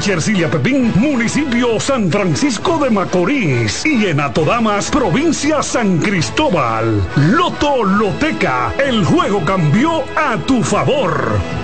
Chercilia Pepín, municipio San Francisco de Macorís y en Atodamas, provincia San Cristóbal. Loto Loteca, el juego cambió a tu favor.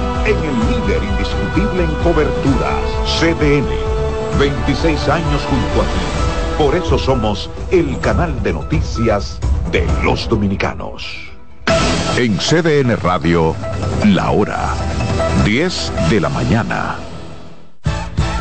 en el líder indiscutible en coberturas, CDN. 26 años junto a ti. Por eso somos el canal de noticias de los dominicanos. En CDN Radio, la hora 10 de la mañana.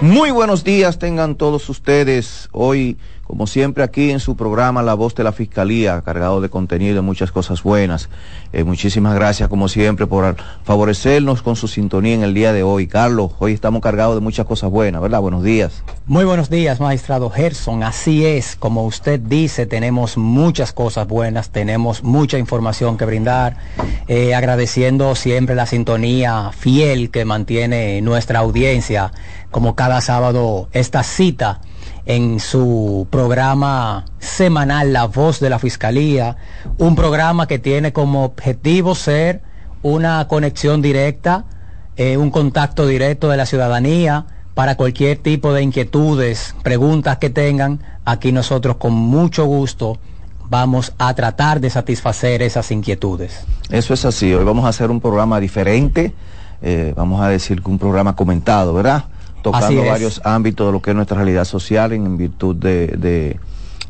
Muy buenos días tengan todos ustedes. Hoy, como siempre, aquí en su programa La Voz de la Fiscalía, cargado de contenido y muchas cosas buenas. Eh, muchísimas gracias, como siempre, por favorecernos con su sintonía en el día de hoy. Carlos, hoy estamos cargados de muchas cosas buenas, ¿verdad? Buenos días. Muy buenos días, magistrado Gerson. Así es, como usted dice, tenemos muchas cosas buenas, tenemos mucha información que brindar, eh, agradeciendo siempre la sintonía fiel que mantiene nuestra audiencia, como cada sábado, esta cita en su programa semanal La Voz de la Fiscalía, un programa que tiene como objetivo ser una conexión directa, eh, un contacto directo de la ciudadanía para cualquier tipo de inquietudes, preguntas que tengan. Aquí nosotros con mucho gusto vamos a tratar de satisfacer esas inquietudes. Eso es así. Hoy vamos a hacer un programa diferente. eh, vamos a decir que un programa comentado, ¿verdad? Tocando varios ámbitos de lo que es nuestra realidad social en, virtud de, de-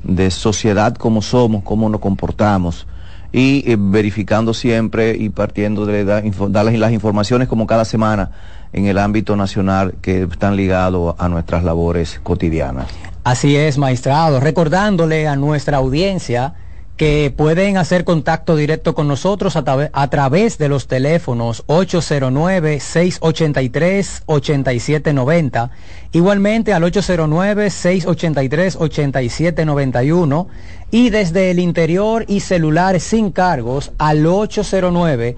de sociedad como somos, cómo nos comportamos y eh, verificando siempre y partiendo de la- darles las informaciones como cada semana en el ámbito nacional que están ligados a nuestras labores cotidianas. Así es, magistrado. Recordándole a nuestra audiencia que pueden hacer contacto directo con nosotros a, través- de los teléfonos 809-683-8790, igualmente al 809-683-8791 y desde el interior y celulares sin cargos al 809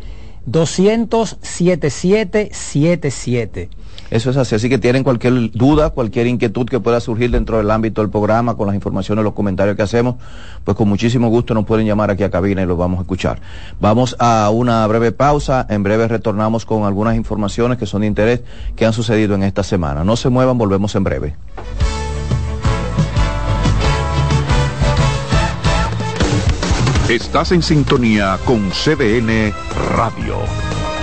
200-7777. Eso es así, así que tienen cualquier duda, cualquier inquietud que pueda surgir dentro del ámbito del programa, con las informaciones, los comentarios que hacemos, pues con muchísimo gusto nos pueden llamar aquí a cabina y los vamos a escuchar. Vamos a una breve pausa, en breve retornamos con algunas informaciones que son de interés que han sucedido en esta semana. No se muevan, volvemos en breve. Estás en sintonía con CDN Radio.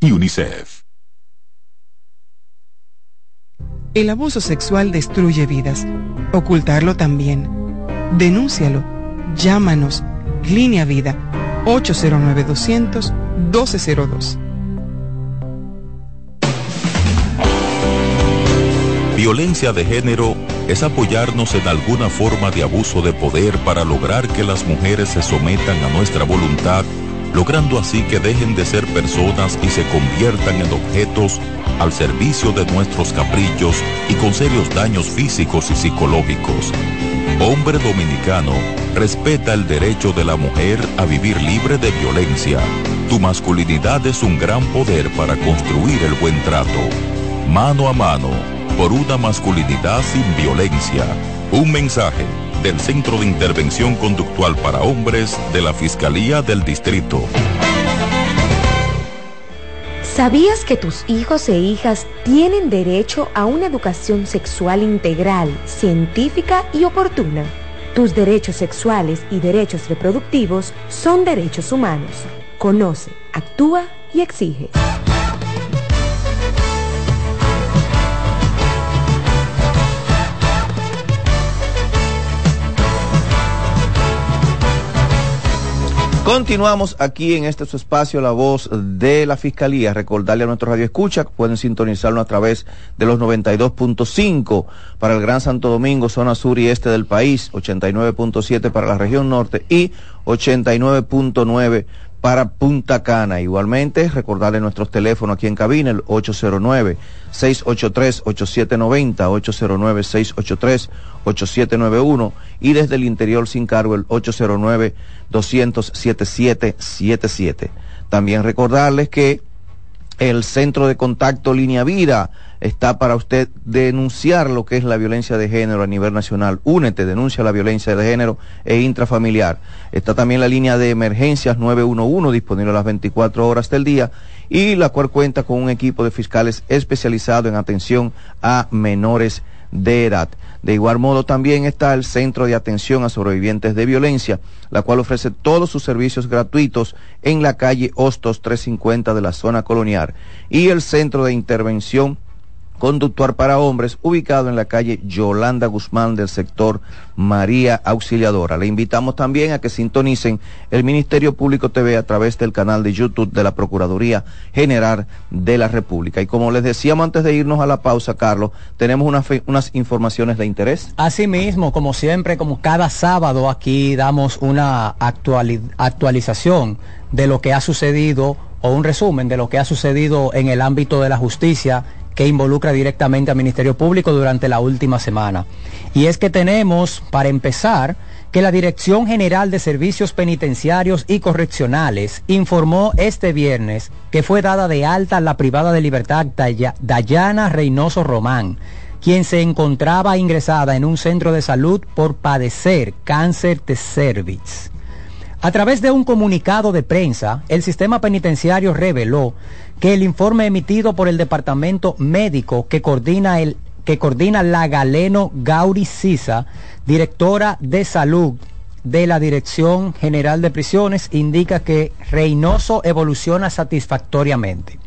y UNICEF. El abuso sexual destruye vidas. Ocultarlo también. Denúncialo. Llámanos. Línea Vida. 809-200-1202. Violencia de género es apoyarnos en alguna forma de abuso de poder para lograr que las mujeres se sometan a nuestra voluntad, logrando así que dejen de ser personas y se conviertan en objetos al servicio de nuestros caprichos y con serios daños físicos y psicológicos. Hombre dominicano, respeta el derecho de la mujer a vivir libre de violencia. Tu masculinidad es un gran poder para construir el buen trato. Mano a mano, por una masculinidad sin violencia. Un mensaje del Centro de Intervención Conductual para Hombres de la Fiscalía del Distrito. ¿Sabías que tus hijos e hijas tienen derecho a una educación sexual integral, científica y oportuna? Tus derechos sexuales y derechos reproductivos son derechos humanos. Conoce, actúa y exige. Continuamos aquí en este su espacio, la voz de la Fiscalía. Recordarle a nuestro radio escucha que pueden sintonizarlo a través de los 92.5 para el Gran Santo Domingo, zona sur y este del país, 89.7 para la región norte y 89.9 para Punta Cana. Igualmente, recordarle nuestros teléfonos aquí en cabina, el 809-683-8790, 809-683-8791 y desde el interior sin cargo el 809-200-7777. También recordarles que el centro de contacto Línea Vida está para usted denunciar lo que es la violencia de género a nivel nacional. Únete, denuncia la violencia de género e intrafamiliar. Está también la línea de emergencias 911 disponible a las 24 horas del día y la cual cuenta con un equipo de fiscales especializado en atención a menores de edad. De igual modo también está el Centro de Atención a Sobrevivientes de Violencia, la cual ofrece todos sus servicios gratuitos en la calle Hostos 350 de la zona colonial y el Centro de Intervención conductuar para hombres, ubicado en la calle Yolanda Guzmán del sector María Auxiliadora. Le invitamos también a que sintonicen el Ministerio Público TV a través del canal de YouTube de la Procuraduría General de la República. Y como les decíamos antes de irnos a la pausa, Carlos, tenemos una unas informaciones de interés. Asimismo, como siempre, como cada sábado aquí damos una actualización de lo que ha sucedido o un resumen de lo que ha sucedido en el ámbito de la justicia que involucra directamente al Ministerio Público durante la última semana. Y es que tenemos, para empezar, que la Dirección General de Servicios Penitenciarios y Correccionales informó este viernes que fue dada de alta la privada de libertad Dayana Reynoso Román, quien se encontraba ingresada en un centro de salud por padecer cáncer de cervix. A través de un comunicado de prensa, el sistema penitenciario reveló que el informe emitido por el Departamento Médico que coordina, el, que coordina la Galeno Gauri Sisa, directora de salud de la Dirección General de Prisiones, indica que Reynoso evoluciona satisfactoriamente.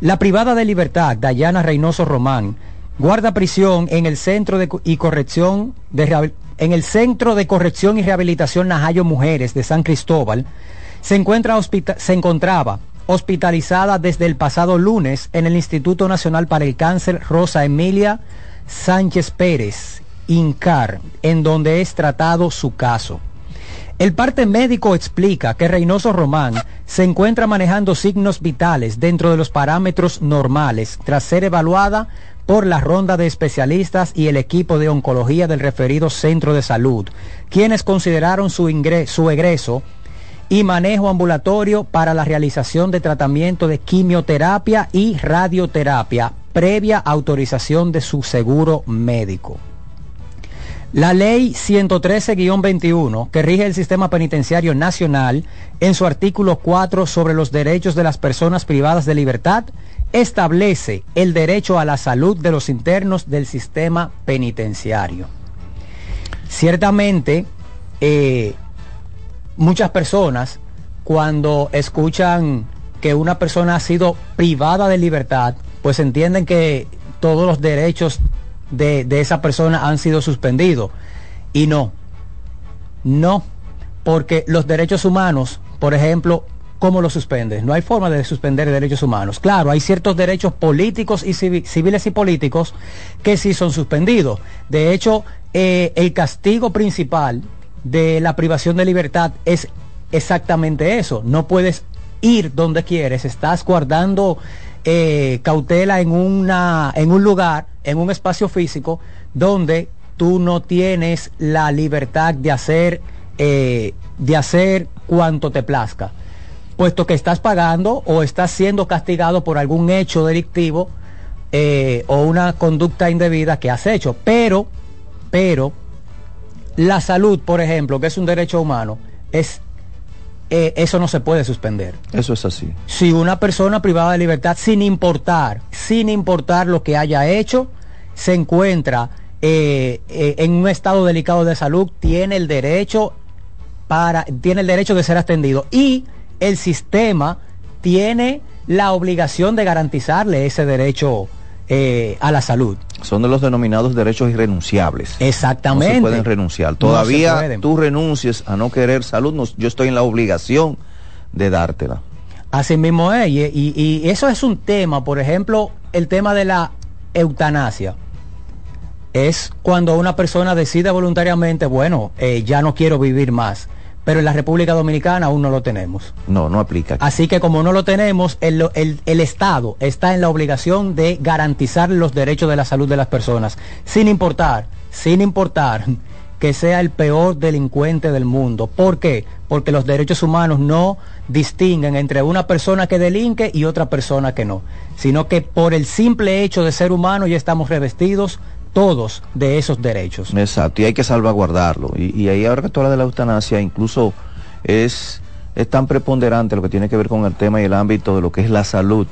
La privada de libertad, Dayana Reynoso Román, guarda prisión en el Centro de y Corrección en el Centro de Corrección y Rehabilitación Najayo Mujeres de San Cristóbal, se, encuentra se encontraba hospitalizada desde el pasado lunes en el Instituto Nacional para el Cáncer Rosa Emilia Sánchez Pérez, INCAR, en donde es tratado su caso. El parte médico explica que Reynoso Román se encuentra manejando signos vitales dentro de los parámetros normales tras ser evaluada por la ronda de especialistas y el equipo de oncología del referido centro de salud, quienes consideraron su, su egreso y manejo ambulatorio para la realización de tratamiento de quimioterapia y radioterapia previa autorización de su seguro médico. La ley 113-21, que rige el sistema penitenciario nacional, en su artículo 4 sobre los derechos de las personas privadas de libertad, establece el derecho a la salud de los internos del sistema penitenciario. Ciertamente, eh, muchas personas cuando escuchan que una persona ha sido privada de libertad, pues entienden que todos los derechos de, de esa persona han sido suspendidos. Y no, no, porque los derechos humanos, por ejemplo, ¿cómo los suspendes? No hay forma de suspender derechos humanos. Claro, hay ciertos derechos políticos y civiles y políticos que sí son suspendidos. De hecho, eh, el castigo principal de la privación de libertad es exactamente eso. No puedes ir donde quieres, estás guardando eh, cautela en, una, en un lugar, en un espacio físico, donde tú no tienes la libertad de hacer, eh, de hacer cuanto te plazca puesto que estás pagando o estás siendo castigado por algún hecho delictivo eh, o una conducta indebida que has hecho. Pero, pero, la salud, por ejemplo, que es un derecho humano, es eh, eso no se puede suspender. Eso es así. Si una persona privada de libertad, sin importar, sin importar lo que haya hecho, se encuentra eh, eh, en un estado delicado de salud, tiene el derecho para, tiene el derecho de ser atendido y el sistema tiene la obligación de garantizarle ese derecho eh, a la salud. Son de los denominados derechos irrenunciables. Exactamente. No se pueden renunciar. Todavía pueden. tú renuncies a no querer salud, no- yo estoy en la obligación de dártela. Así mismo es, y, y- y eso es un tema, por ejemplo, el tema de la eutanasia. Es cuando una persona decide voluntariamente, bueno, eh, ya no quiero vivir más, pero en la República Dominicana aún no lo tenemos. No, no aplica. Así que como no lo tenemos, el, el- el Estado está en la obligación de garantizar los derechos de la salud de las personas, sin importar, sin importar que sea el peor delincuente del mundo. ¿Por qué? Porque los derechos humanos no distinguen entre una persona que delinque y otra persona que no, sino que por el simple hecho de ser humano ya estamos revestidos todos de esos derechos. Exacto, y hay que salvaguardarlo. Y, ahí ahora que tú hablas de la eutanasia, incluso es, es tan preponderante lo que tiene que ver con el tema y el ámbito de lo que es la salud,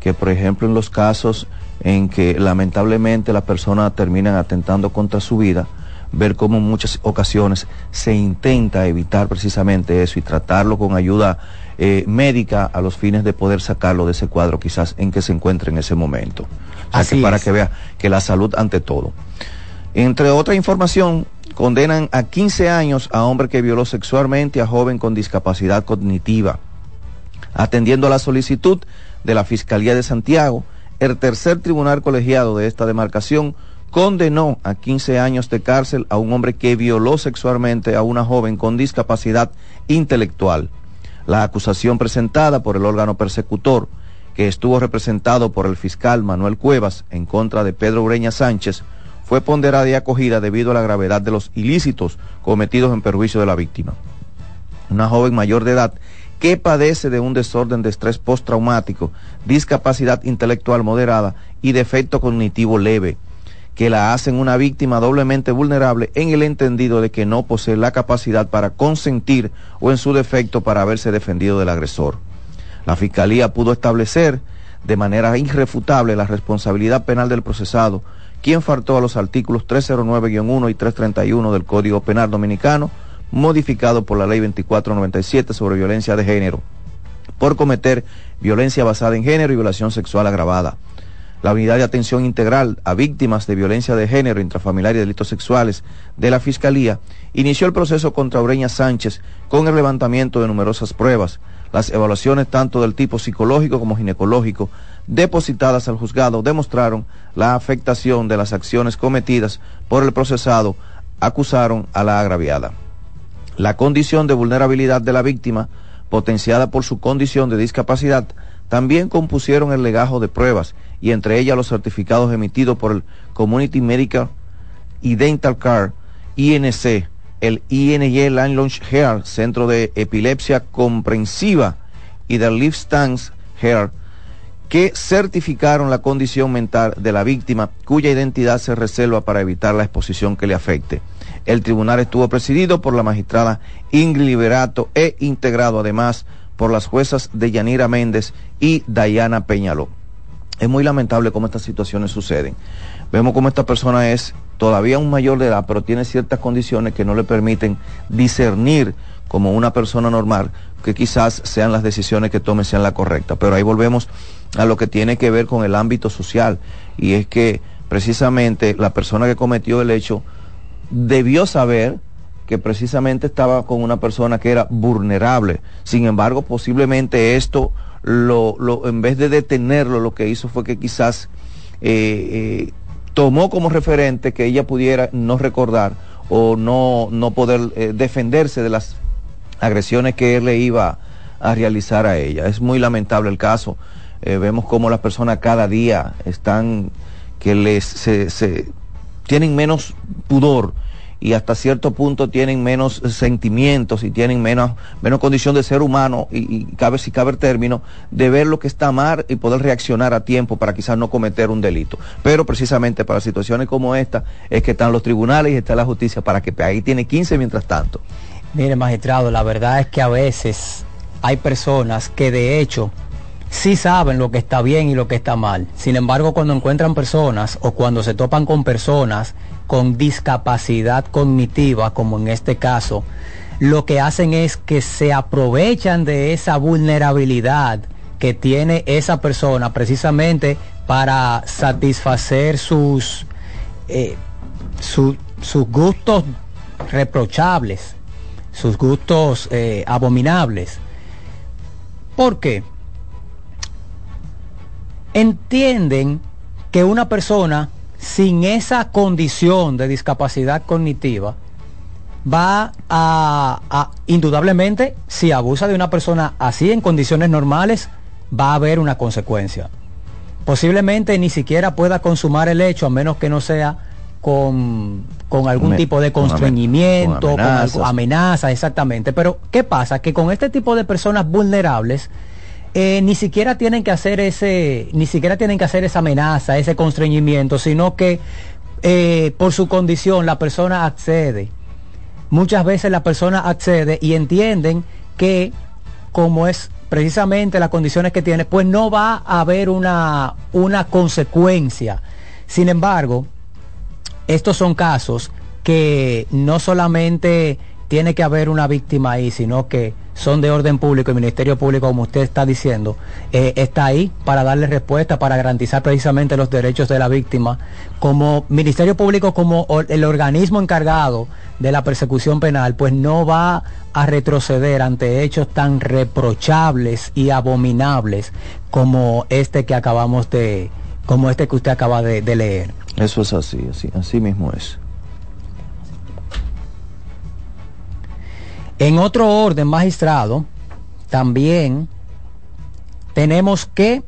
que por ejemplo en los casos en que lamentablemente las personas terminan atentando contra su vida, ver cómo en muchas ocasiones se intenta evitar precisamente eso y tratarlo con ayuda eh, médica a los fines de poder sacarlo de ese cuadro quizás en que se encuentre en ese momento. Así que para es. que vea que la salud ante todo. Entre otra información, condenan a 15 años a hombre que violó sexualmente a joven con discapacidad cognitiva. Atendiendo a la solicitud de la Fiscalía de Santiago, el tercer tribunal colegiado de esta demarcación condenó a 15 años de cárcel a un hombre que violó sexualmente a una joven con discapacidad intelectual. La acusación presentada por el órgano persecutor, que estuvo representado por el fiscal Manuel Cuevas en contra de Pedro Ureña Sánchez, fue ponderada y acogida debido a la gravedad de los ilícitos cometidos en perjuicio de la víctima una joven mayor de edad que padece de un desorden de estrés postraumático, discapacidad intelectual moderada y defecto cognitivo leve, que la hacen una víctima doblemente vulnerable en el entendido de que no posee la capacidad para consentir o en su defecto para haberse defendido del agresor. La Fiscalía pudo establecer de manera irrefutable la responsabilidad penal del procesado, quien faltó a los artículos 309-1 y 331 del Código Penal Dominicano, modificado por la Ley 2497 sobre violencia de género, por cometer violencia basada en género y violación sexual agravada. La Unidad de Atención Integral a Víctimas de Violencia de Género, Intrafamiliar y Delitos Sexuales de la Fiscalía inició el proceso contra Ureña Sánchez con el levantamiento de numerosas pruebas, las evaluaciones tanto del tipo psicológico como ginecológico depositadas al juzgado demostraron la afectación de las acciones cometidas por el procesado, acusaron a la agraviada. La condición de vulnerabilidad de la víctima, potenciada por su condición de discapacidad, también compusieron el legajo de pruebas y entre ellas los certificados emitidos por el Community Medical y Dental Care, INC, el INY Landlaunch Hair, Centro de Epilepsia Comprensiva, y del Live Stance Hair, que certificaron la condición mental de la víctima cuya identidad se reserva para evitar la exposición que le afecte. El tribunal estuvo presidido por la magistrada Ingrid Liberato e integrado además por las juezas de Yanira Méndez y Dayana Peñaló. Es muy lamentable cómo estas situaciones suceden. Vemos cómo esta persona es todavía un mayor de edad, pero tiene ciertas condiciones que no le permiten discernir como una persona normal, que quizás sean las decisiones que tome sean las correctas. Pero ahí volvemos a lo que tiene que ver con el ámbito social, y es que precisamente la persona que cometió el hecho debió saber que precisamente estaba con una persona que era vulnerable. Sin embargo, posiblemente esto, lo, lo- en vez de detenerlo, lo que hizo fue que quizás eh, eh, tomó como referente que ella pudiera no recordar o no, no poder eh, defenderse de las agresiones que él le iba a realizar a ella. Es muy lamentable el caso. Eh, vemos cómo las personas cada día están, que les, se, se- tienen menos pudor y hasta cierto punto tienen menos sentimientos y tienen menos, menos condición de ser humano y, cabe, si cabe el término, de ver lo que está mal y poder reaccionar a tiempo para quizás no cometer un delito. Pero precisamente para situaciones como esta es que están los tribunales y está la justicia para que ahí tiene 15 mientras tanto. Mire, magistrado, la verdad es que a veces hay personas que de hecho sí saben lo que está bien y lo que está mal. Sin embargo, cuando encuentran personas o cuando se topan con personas con discapacidad cognitiva, como en este caso, lo que hacen es que se aprovechan de esa vulnerabilidad que tiene esa persona precisamente para satisfacer sus, eh, su- sus gustos reprochables, sus gustos eh, abominables. ¿Por qué? Entienden que una persona sin esa condición de discapacidad cognitiva va a, a- indudablemente, si abusa de una persona así en condiciones normales, va a haber una consecuencia. Posiblemente ni siquiera pueda consumar el hecho a menos que no sea con, con algún Me- tipo de con constreñimiento, con con amenazas. amenaza, exactamente. Pero, ¿qué pasa? Que con este tipo de personas vulnerables, eh, ni siquiera tienen que hacer ese, ni siquiera tienen que hacer esa amenaza, ese constreñimiento, sino que eh, por su condición la persona accede. Muchas veces la persona accede y entienden que como es precisamente las condiciones que tiene, pues no va a haber una, una consecuencia. Sin embargo, estos son casos que no solamente tiene que haber una víctima ahí, sino que son de orden público. El Ministerio Público, como usted está diciendo, eh, está ahí para darle respuesta, para garantizar precisamente los derechos de la víctima. Como Ministerio Público, como el organismo encargado de la persecución penal, pues no va a retroceder ante hechos tan reprochables y abominables como este que acabamos de, como este que usted acaba de leer. Eso es así, así, así mismo es. En otro orden, magistrado, también tenemos que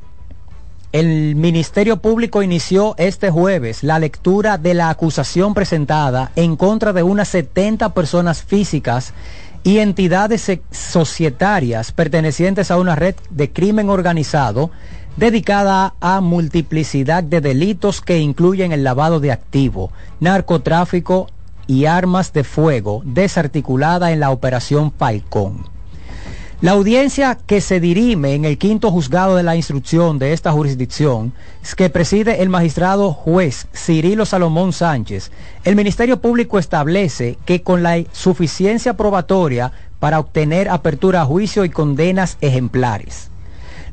el Ministerio Público inició este jueves la lectura de la acusación presentada en contra de unas 70 personas físicas y entidades societarias pertenecientes a una red de crimen organizado dedicada a multiplicidad de delitos que incluyen el lavado de activo, narcotráfico y armas de fuego desarticulada en la operación Falcón. La audiencia que se dirime en el quinto juzgado de la instrucción de esta jurisdicción, que preside el magistrado juez Cirilo Salomón Sánchez, el Ministerio Público establece que con la suficiencia probatoria para obtener apertura a juicio y condenas ejemplares.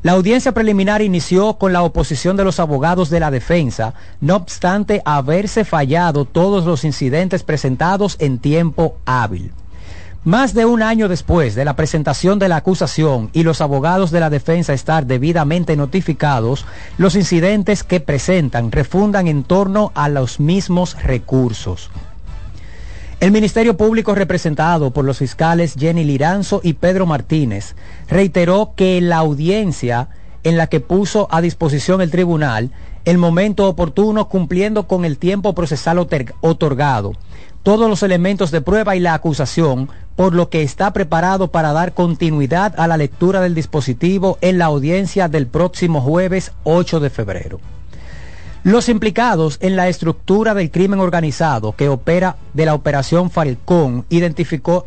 La audiencia preliminar inició con la oposición de los abogados de la defensa, no obstante haberse fallado todos los incidentes presentados en tiempo hábil. Más de un año después de la presentación de la acusación y los abogados de la defensa estar debidamente notificados, los incidentes que presentan refundan en torno a los mismos recursos. El Ministerio Público representado por los fiscales Jenny Liranzo y Pedro Martínez reiteró que la audiencia en la que puso a disposición el tribunal el momento oportuno cumpliendo con el tiempo procesal otorgado, todos los elementos de prueba y la acusación, por lo que está preparado para dar continuidad a la lectura del dispositivo en la audiencia del próximo jueves 8 de febrero. Los implicados en la estructura del crimen organizado que opera de la operación Falcón identificó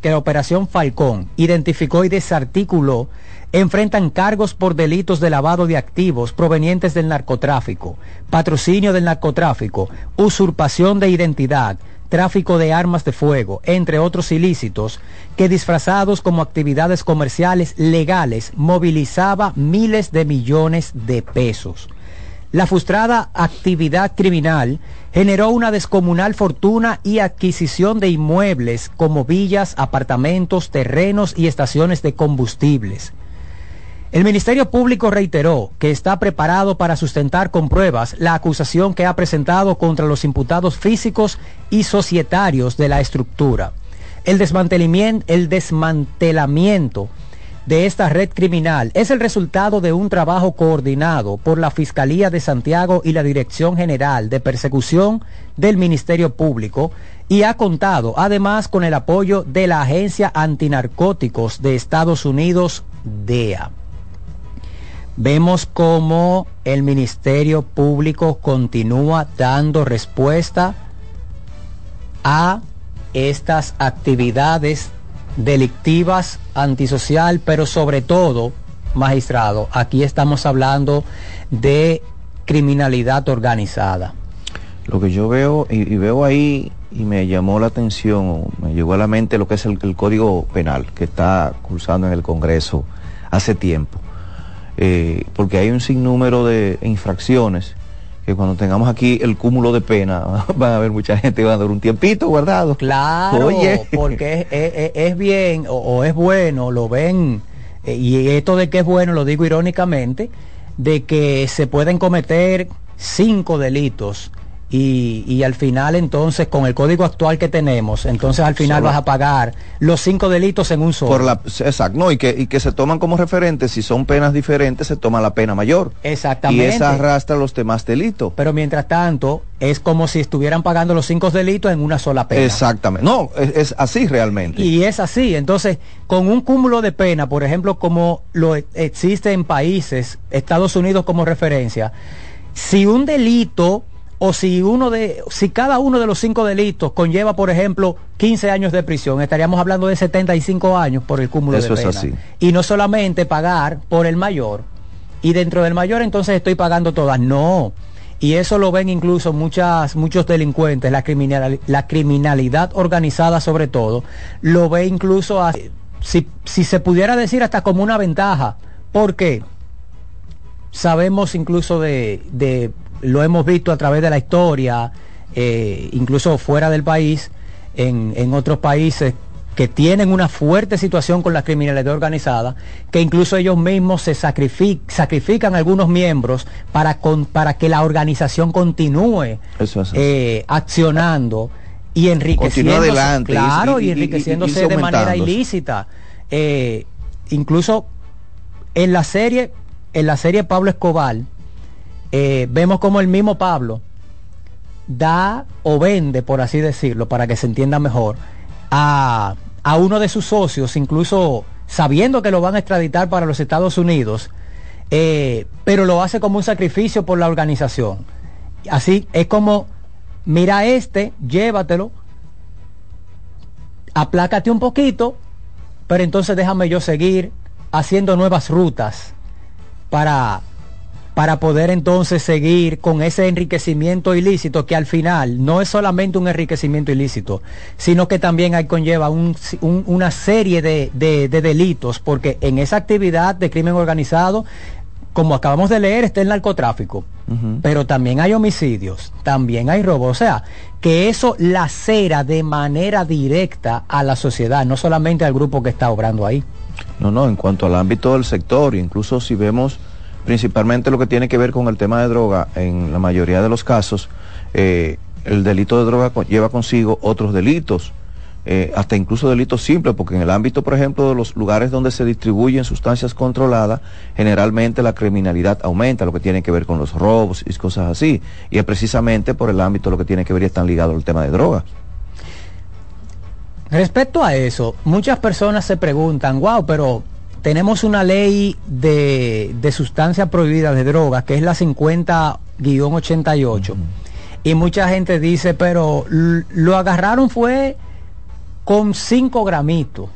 que la operación Falcón identificó y desarticuló enfrentan cargos por delitos de lavado de activos provenientes del narcotráfico, patrocinio del narcotráfico, usurpación de identidad, tráfico de armas de fuego, entre otros ilícitos, que disfrazados como actividades comerciales legales movilizaba miles de millones de pesos. La frustrada actividad criminal generó una descomunal fortuna y adquisición de inmuebles como villas, apartamentos, terrenos y estaciones de combustibles. El Ministerio Público reiteró que está preparado para sustentar con pruebas la acusación que ha presentado contra los imputados físicos y societarios de la estructura. El desmantelamiento, el desmantelamiento de esta red criminal es el resultado de un trabajo coordinado por la Fiscalía de Santiago y la Dirección General de Persecución del Ministerio Público y ha contado además con el apoyo de la Agencia Antinarcóticos de Estados Unidos, DEA. Vemos cómo el Ministerio Público continúa dando respuesta a estas actividades delictivas, antisocial, pero sobre todo, magistrado, aquí estamos hablando de criminalidad organizada. Lo que yo veo y, veo ahí y me llamó la atención, me llegó a la mente lo que es el, el Código Penal que está cursando en el Congreso hace tiempo. Eh, porque hay un sinnúmero de infracciones que cuando tengamos aquí el cúmulo de pena van a haber mucha gente que va a dar un tiempito guardado. Claro, Oye. porque es, es- es bien o, o es bueno, lo ven, eh, y esto de que es bueno lo digo irónicamente, de que se pueden cometer cinco delitos y, y al final entonces con el código actual que tenemos, entonces al final Solo- vas a pagar los cinco delitos en un solo. Por la, exacto, no, y que, y que se toman como referentes, si son penas diferentes, se toma la pena mayor. Exactamente. Y esa arrastra los demás delitos. Pero mientras tanto, es como si estuvieran pagando los cinco delitos en una sola pena. Exactamente. No, es, es así realmente. Y es así. Entonces, con un cúmulo de pena, por ejemplo, como lo e- existe en países, Estados Unidos como referencia, si un delito o si uno de, si cada uno de los cinco delitos conlleva, por ejemplo, 15 años de prisión, estaríamos hablando de 75 años por el cúmulo Eso de es pena. así. Y no solamente pagar por el mayor. Y dentro del mayor entonces estoy pagando todas. No. Y eso lo ven incluso muchas, muchos delincuentes, la, criminal, la criminalidad organizada sobre todo, lo ve incluso, a- si, si se pudiera decir hasta como una ventaja. ¿Por qué? Sabemos incluso de, de- lo hemos visto a través de la historia, eh, incluso fuera del país, en, en otros países que tienen una fuerte situación con la criminalidad organizada, que incluso ellos mismos se sacrifi- sacrifican algunos miembros para, con- para que la organización continúe es eh, accionando y enriqueciéndose, adelante, claro, y- y, y- y- enriqueciéndose de manera ilícita. Eh, incluso en la serie, en la serie Pablo Escobar, eh, vemos como el mismo Pablo da o vende, por así decirlo, para que se entienda mejor, a, a uno de sus socios, incluso sabiendo que lo van a extraditar para los Estados Unidos, eh, pero lo hace como un sacrificio por la organización. Así es como, mira este, llévatelo, aplácate un poquito, pero entonces déjame yo seguir haciendo nuevas rutas para, para poder entonces seguir con ese enriquecimiento ilícito que al final no es solamente un enriquecimiento ilícito, sino que también hay, conlleva un- un- una serie de, de- de delitos, porque en esa actividad de crimen organizado, como acabamos de leer, está el narcotráfico, pero también hay homicidios, también hay robo, o sea, que eso lacera de manera directa a la sociedad, no solamente al grupo que está obrando ahí. No, no, en cuanto al ámbito del sector, incluso si vemos principalmente lo que tiene que ver con el tema de droga, en la mayoría de los casos, eh, el delito de droga lleva consigo otros delitos, eh, hasta incluso delitos simples, porque en el ámbito, por ejemplo, de los lugares donde se distribuyen sustancias controladas, generalmente la criminalidad aumenta, lo que tiene que ver con los robos y cosas así, y es precisamente por el ámbito lo que tiene que ver y están ligados al tema de drogas. Respecto a eso, muchas personas se preguntan, wow, pero tenemos una ley de, de sustancias prohibidas de drogas, que es la 50-88, y mucha gente dice, pero lo agarraron fue con 5 gramitos.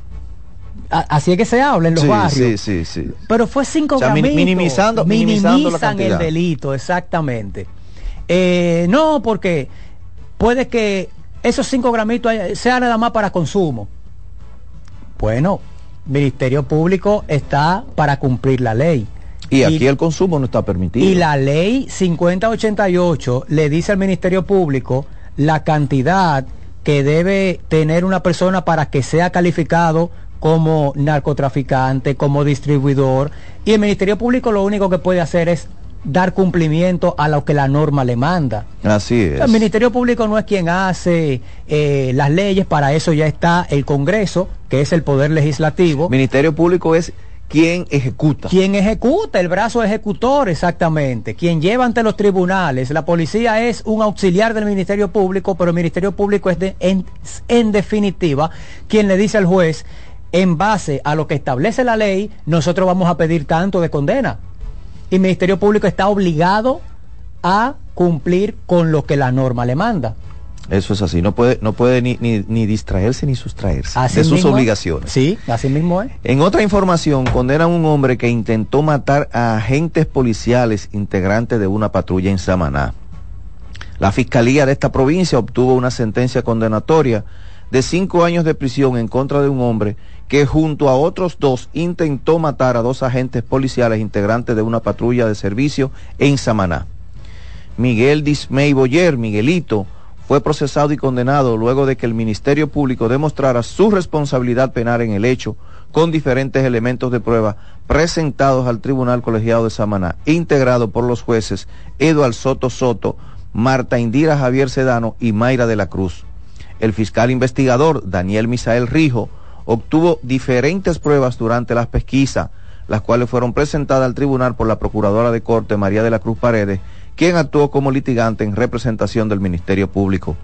Así es que se habla en los sí, barrios. sí, sí, sí. Pero fue 5 O sea, gramitos. minimizando- minimizando Minimizan el cantidad. delito, exactamente. Eh, no, porque puede que esos 5 gramitos haya- sean nada más para consumo. Bueno, Ministerio Público está para cumplir la ley. Y aquí el consumo no está permitido. Y la ley 5088 le dice al Ministerio Público la cantidad que debe tener una persona para que sea calificado como narcotraficante, como distribuidor. Y el Ministerio Público lo único que puede hacer es dar cumplimiento a lo que la norma le manda. Así es. El Ministerio Público no es quien hace eh, las leyes, para eso ya está el Congreso, que es el Poder Legislativo. Ministerio Público es quien ejecuta. Quien ejecuta, el brazo ejecutor, exactamente. Quien lleva ante los tribunales. La policía es un auxiliar del Ministerio Público, pero el Ministerio Público es de- en, en definitiva quien le dice al juez, en base a lo que establece la ley, nosotros vamos a pedir tanto de condena. Y el Ministerio Público está obligado a cumplir con lo que la norma le manda. Eso es así, no puede, no puede ni, ni, ni distraerse ni sustraerse Así de sus mismo obligaciones. Sí, así mismo es. En otra información, condenan a un hombre que intentó matar a agentes policiales integrantes de una patrulla en Samaná. La fiscalía de esta provincia obtuvo una sentencia condenatoria de cinco años de prisión en contra de un hombre que junto a otros dos intentó matar a dos agentes policiales integrantes de una patrulla de servicio en Samaná. Miguel Dismey Boyer, Miguelito, fue procesado y condenado luego de que el Ministerio Público demostrara su responsabilidad penal en el hecho con diferentes elementos de prueba presentados al Tribunal Colegiado de Samaná, integrado por los jueces Eduard Soto Soto, Marta Indira Javier Sedano y Mayra de la Cruz. El fiscal investigador Daniel Misael Rijo obtuvo diferentes pruebas durante las pesquisas, las cuales fueron presentadas al tribunal por la Procuradora de Corte María de la Cruz Paredes, quien actuó como litigante en representación del Ministerio Público.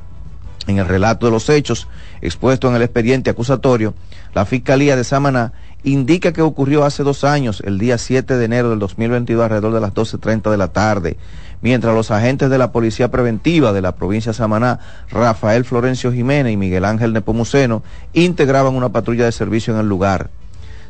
En el relato de los hechos expuesto en el expediente acusatorio, la Fiscalía de Samaná indica que ocurrió hace dos años, el día 7 de enero del 2022, alrededor de las 12.30 de la tarde, mientras los agentes de la Policía Preventiva de la provincia de Samaná, Rafael Florencio Jiménez y Miguel Ángel Nepomuceno, integraban una patrulla de servicio en el lugar.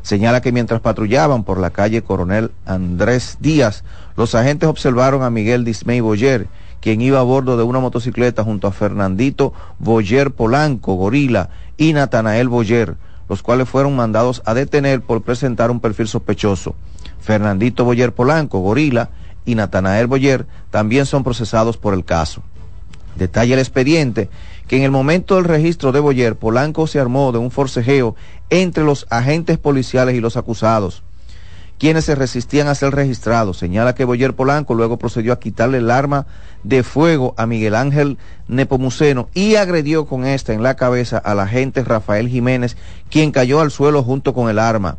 Señala que mientras patrullaban por la calle Coronel Andrés Díaz, los agentes observaron a Miguel Dismey Boyer, quien iba a bordo de una motocicleta junto a Fernandito Boyer Polanco, Gorila, y Natanael Boyer, los cuales fueron mandados a detener por presentar un perfil sospechoso. Fernandito Boyer Polanco, Gorila, y Natanael Boyer también son procesados por el caso. Detalla el expediente que en el momento del registro de Boyer, Polanco se armó de un forcejeo entre los agentes policiales y los acusados, quienes se resistían a ser registrados. Señala que Boyer Polanco luego procedió a quitarle el arma de fuego a Miguel Ángel Nepomuceno y agredió con esta en la cabeza al agente Rafael Jiménez, quien cayó al suelo junto con el arma.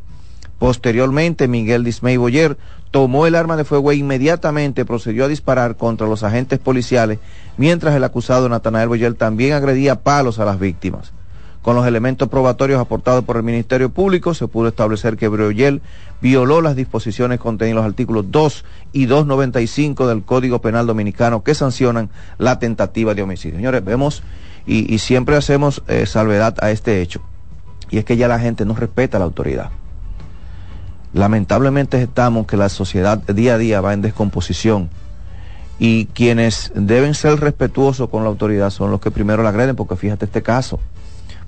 Posteriormente, Miguel Dismey Boyer tomó el arma de fuego e inmediatamente procedió a disparar contra los agentes policiales, mientras el acusado Natanael Boyer también agredía palos a las víctimas. Con los elementos probatorios aportados por el Ministerio Público, se pudo establecer que Boyer violó las disposiciones contenidas en los artículos 2 y 295 del Código Penal Dominicano que sancionan la tentativa de homicidio. Señores, vemos y, y siempre hacemos eh, salvedad a este hecho, y es que ya la gente no respeta a la autoridad lamentablemente estamos que la sociedad día a día va en descomposición y quienes deben ser respetuosos con la autoridad son los que primero la agreden, porque fíjate este caso,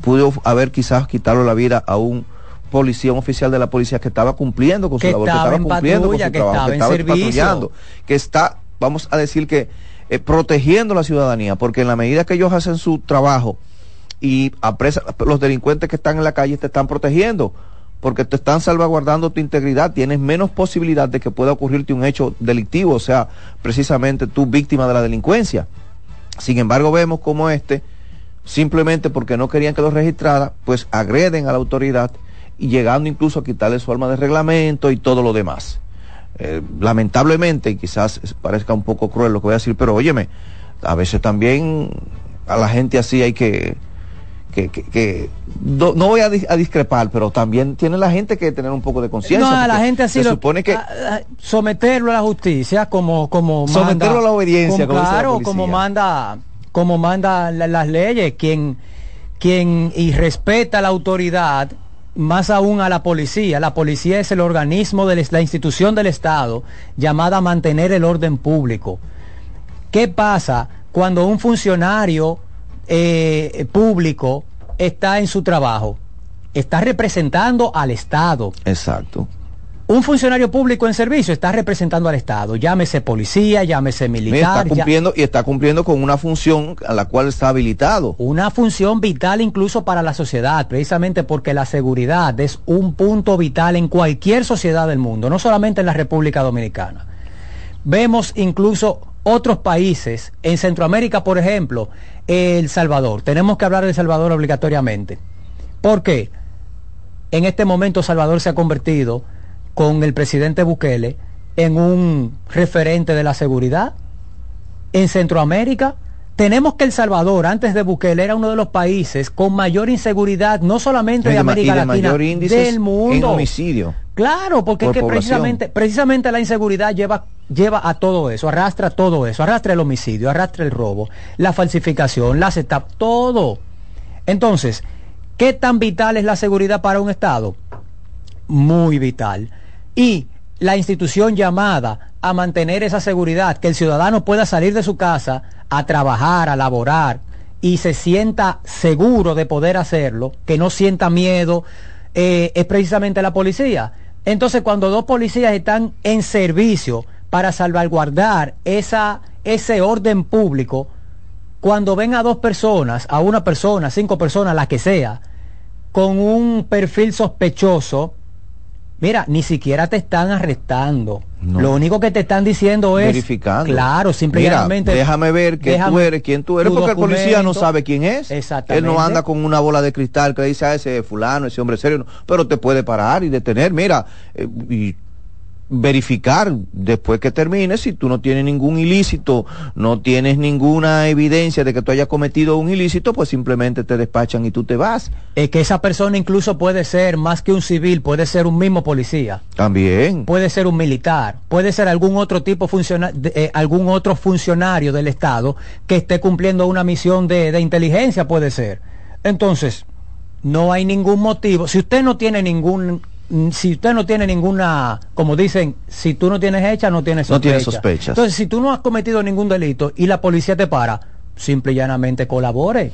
pudo haber quizás quitarle la vida a un policía, un oficial de la policía que estaba cumpliendo con su Que labor, que estaba estaba en cumpliendo patrulla, con su que trabajo, estaba que estaba patrullando, que está, vamos a decir que eh, protegiendo la ciudadanía, porque en la medida que ellos hacen su trabajo y apresan los delincuentes que están en la calle te están protegiendo porque te están salvaguardando tu integridad, tienes menos posibilidad de que pueda ocurrirte un hecho delictivo, o sea, precisamente tú víctima de la delincuencia. Sin embargo, vemos como este, simplemente porque no querían que lo registrara, pues agreden a la autoridad y llegando incluso a quitarle su arma de reglamento y todo lo demás. Eh, lamentablemente, y quizás parezca un poco cruel lo que voy a decir, pero óyeme, a veces también a la gente así hay que que, que, que no, no voy a, dis- a discrepar, pero también tiene la gente que tener un poco de conciencia. No, a la gente así se lo- supone que a- a- someterlo a la justicia como como Someterlo manda- a la obediencia, como- claro, como manda como manda la- las leyes, quien quien y respeta la autoridad más aún a la policía. La policía es el organismo de la institución del Estado llamada a mantener el orden público. ¿Qué pasa cuando un funcionario eh, público está en su trabajo? Está representando al Estado. Exacto. Un funcionario público en servicio está representando al Estado, llámese policía, llámese militar. está ya- cumpliendo y está cumpliendo con una función a la cual está habilitado. una función vital incluso para la sociedad, precisamente porque la seguridad es un punto vital en cualquier sociedad del mundo, no solamente en la República Dominicana. Vemos incluso otros países, en Centroamérica, por ejemplo, El Salvador. Tenemos que hablar de El Salvador obligatoriamente. ¿Por qué? En este momento Salvador se ha convertido con el presidente Bukele en un referente de la seguridad en Centroamérica. Tenemos que El Salvador, antes de Bukele, era uno de los países con mayor inseguridad, no solamente de América de Latina, del en mundo. homicidio. Claro, porque por es que población. precisamente, precisamente la inseguridad lleva lleva a todo eso, arrastra todo eso, arrastra el homicidio, arrastra el robo, la falsificación, la setup, todo. Entonces, ¿qué tan vital es la seguridad para un Estado? Muy vital. Y la institución llamada a mantener esa seguridad, que el ciudadano pueda salir de su casa a trabajar, a laborar y se sienta seguro de poder hacerlo, que no sienta miedo, eh, es precisamente la policía. Entonces, cuando dos policías están en servicio para salvaguardar esa, ese orden público, cuando ven a dos personas, a una persona, cinco personas, la que sea, con un perfil sospechoso, mira, ni siquiera te están arrestando. No. Lo único que te están diciendo es verificando. Claro, simplemente. déjame ver que tú eres, quién tú eres, porque el policía no sabe quién es. Exactamente. Él no anda con una bola de cristal que le dice a ese fulano, ese hombre serio, no, pero te puede parar y detener, mira, eh, y verificar después que termine si tú no tienes ningún ilícito, no tienes ninguna evidencia de que tú hayas cometido un ilícito, pues simplemente te despachan y tú te vas. Es que esa persona incluso puede ser más que un civil, puede ser un mismo policía. También. puede ser un militar, puede ser algún otro tipo funciona- de- eh, algún otro funcionario del Estado que esté cumpliendo una misión de, de inteligencia, puede ser. Entonces, no hay ningún motivo. Si usted no tiene ningún, si usted no tiene ninguna, como dicen, si tú no tienes hecha, no tienes No sospecha. tienes sospechas. Entonces, si tú no has cometido ningún delito y la policía te para, simple y llanamente colabore.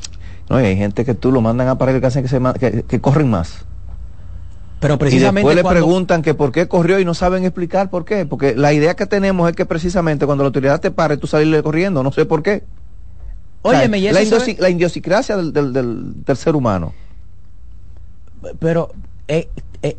No, y hay gente que tú lo mandan a parar que hacen que, se que, que corren más. Pero Y precisamente después le preguntan que por qué corrió y no saben explicar por qué. Porque la idea que tenemos es que precisamente cuando la autoridad te pare, tú salirle corriendo. No sé por qué. O sea, Óyeme, y la, eso idiosi- la idiosincrasia del, del- del- del ser humano. pero eh,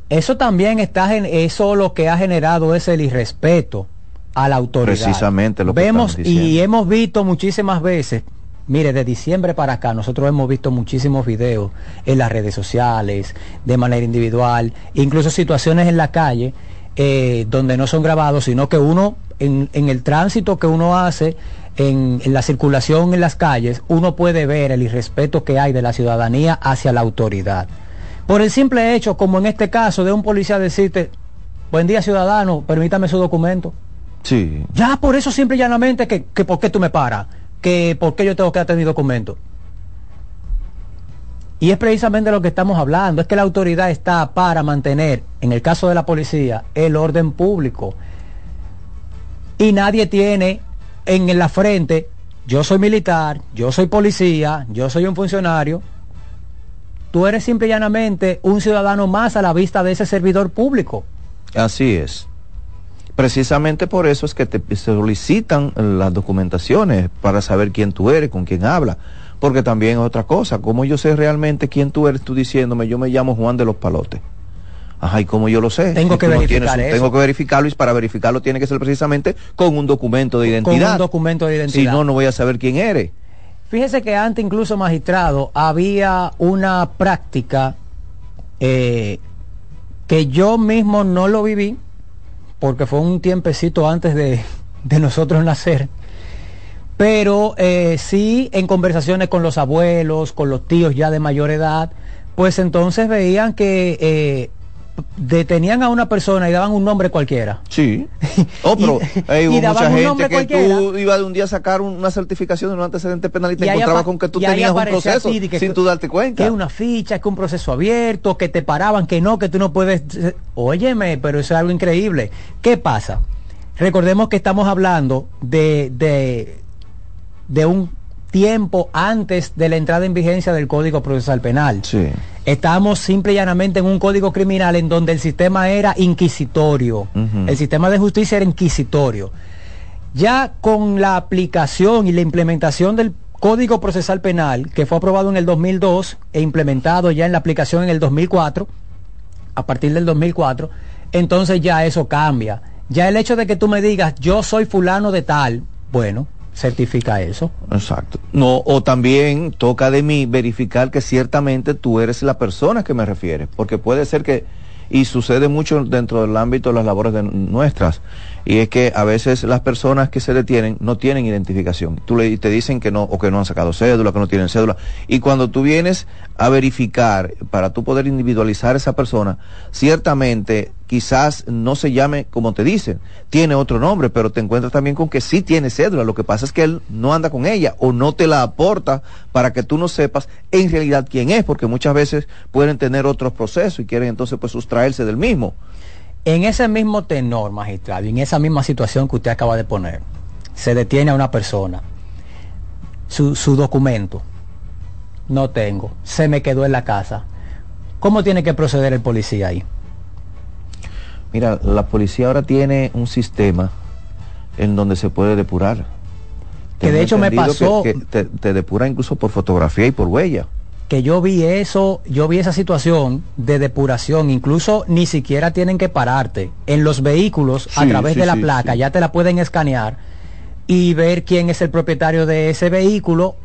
eso también está eso lo que ha generado es el irrespeto a la autoridad. Precisamente lo que vemos y hemos visto muchísimas veces mire de diciembre para acá nosotros hemos visto muchísimos videos en las redes sociales de manera individual incluso situaciones en la calle eh, donde no son grabados sino que uno en, en el tránsito que uno hace en, en la circulación en las calles uno puede ver el irrespeto que hay de la ciudadanía hacia la autoridad por el simple hecho, como en este caso, de un policía decirte, buen día ciudadano, permítame su documento. Sí. Ya por eso simple y llanamente que, que por qué tú me paras, que por qué yo tengo que darte mi documento. Y es precisamente lo que estamos hablando, es que la autoridad está para mantener, en el caso de la policía, el orden público. Y nadie tiene en la frente, yo soy militar, yo soy policía, yo soy un funcionario, tú eres simple y llanamente un ciudadano más a la vista de ese servidor público. Así es. Precisamente por eso es que te solicitan las documentaciones para saber quién tú eres, con quién hablas. Porque también es otra cosa, como yo sé realmente quién tú eres, tú diciéndome, yo me llamo Juan de los Palotes. Ajá, ¿y cómo yo lo sé? Tengo Si que tú no verificar tienes un- eso. Tengo que verificarlo y para verificarlo tiene que ser precisamente con un documento de Con identidad. un documento de identidad. Si no, no voy a saber quién eres. Fíjese que antes incluso magistrado había una práctica eh, que yo mismo no lo viví porque fue un tiempecito antes de, de nosotros nacer. Pero eh, sí en conversaciones con los abuelos, con los tíos ya de mayor edad, pues entonces veían que eh, detenían a una persona y daban un nombre cualquiera. Sí. Oh, pero hay y hubo daban mucha un gente que tú ibas de un día a sacar un- una certificación de un antecedente penal y te Y encontrabas con que tú tenías un proceso que- sin tú darte cuenta. Que una ficha, que un proceso abierto, que te paraban, que no, que tú no puedes. Óyeme, pero eso es algo increíble. ¿Qué pasa? Recordemos que estamos hablando de, de, de un tiempo antes de la entrada en vigencia del Código Procesal Penal. Sí. Estamos simple y llanamente en un código criminal en donde el sistema era inquisitorio. El sistema de justicia era inquisitorio. Ya con la aplicación y la implementación del Código Procesal Penal, que fue aprobado en el 2002 e implementado ya en la aplicación en el 2004, a partir del 2004, entonces ya eso cambia. Ya el hecho de que tú me digas, yo soy fulano de tal, bueno, certifica eso. Exacto. No, o también toca de mí verificar que ciertamente tú eres la persona que me refieres, porque puede ser que, y sucede mucho dentro del ámbito de las labores de nuestras, Y es que a veces las personas que se detienen no tienen identificación. Tú le, te dicen que no, o que no han sacado cédula, que no tienen cédula. Y cuando tú vienes a verificar, para tú poder individualizar a esa persona, ciertamente quizás no se llame como te dicen, tiene otro nombre, pero te encuentras también con que sí tiene cédula. Lo que pasa es que él no anda con ella o no te la aporta para que tú no sepas en realidad quién es, porque muchas veces pueden tener otros procesos y quieren entonces pues sustraerse del mismo. En ese mismo tenor, magistrado, y en esa misma situación que usted acaba de poner, se detiene a una persona, su, su documento, no tengo, se me quedó en la casa. ¿Cómo tiene que proceder el policía ahí? Mira, la policía ahora tiene un sistema en donde se puede depurar. Que de hecho me pasó- Que, que te, te depura incluso por fotografía y por huella. Que yo vi eso, yo vi esa situación de depuración, incluso ni siquiera tienen que pararte. En los vehículos, a través sí, de la sí, placa, ya te la pueden escanear y ver quién es el propietario de ese vehículo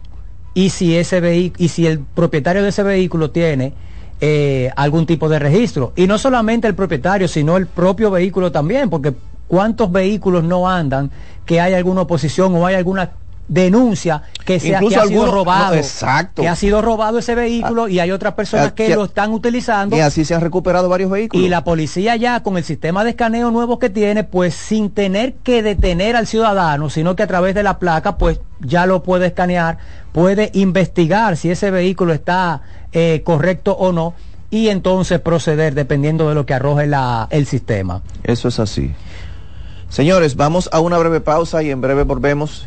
y si ese y si el propietario de ese vehículo tiene eh, algún tipo de registro. Y no solamente el propietario, sino el propio vehículo también, porque cuántos vehículos no andan que hay alguna oposición o hay alguna denuncia que, Incluso ha sido algunos- robado no, exacto. que ha sido robado ese vehículo y hay otras personas Ah, que, que- lo están utilizando Y así se han recuperado varios vehículos. y la policía ya con el sistema de escaneo nuevo que tiene, pues sin tener que detener al ciudadano, sino que a través de la placa, pues ya lo puede escanear, puede investigar si ese vehículo está eh, correcto o no y entonces proceder dependiendo de lo que arroje la- el sistema. Eso es así. Señores, vamos a una breve pausa y en breve volvemos.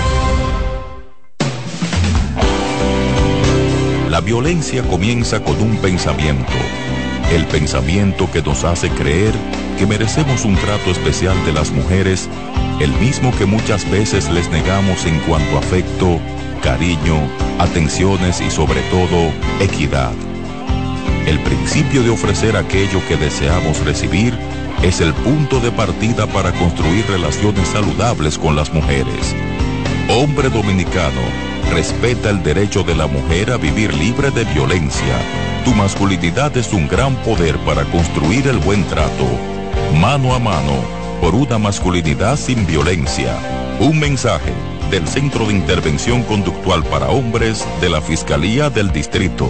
La violencia comienza con un pensamiento. El pensamiento que nos hace creer que merecemos un trato especial de las mujeres, el mismo que muchas veces les negamos en cuanto a afecto, cariño, atenciones y sobre todo equidad. El principio de ofrecer aquello que deseamos recibir es el punto de partida para construir relaciones saludables con las mujeres. Hombre dominicano, respeta el derecho de la mujer a vivir libre de violencia. Tu masculinidad es un gran poder para construir el buen trato. Mano a mano, por una masculinidad sin violencia. Un mensaje del Centro de Intervención Conductual para Hombres de la Fiscalía del Distrito.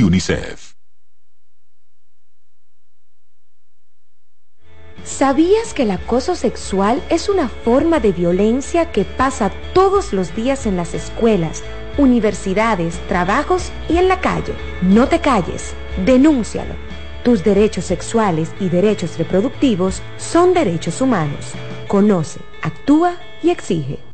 ¿Sabías que el acoso sexual es una forma de violencia que pasa todos los días en las escuelas, universidades, trabajos y en la calle? No te calles, denúncialo. Tus derechos sexuales y derechos reproductivos son derechos humanos. Conoce, actúa y exige.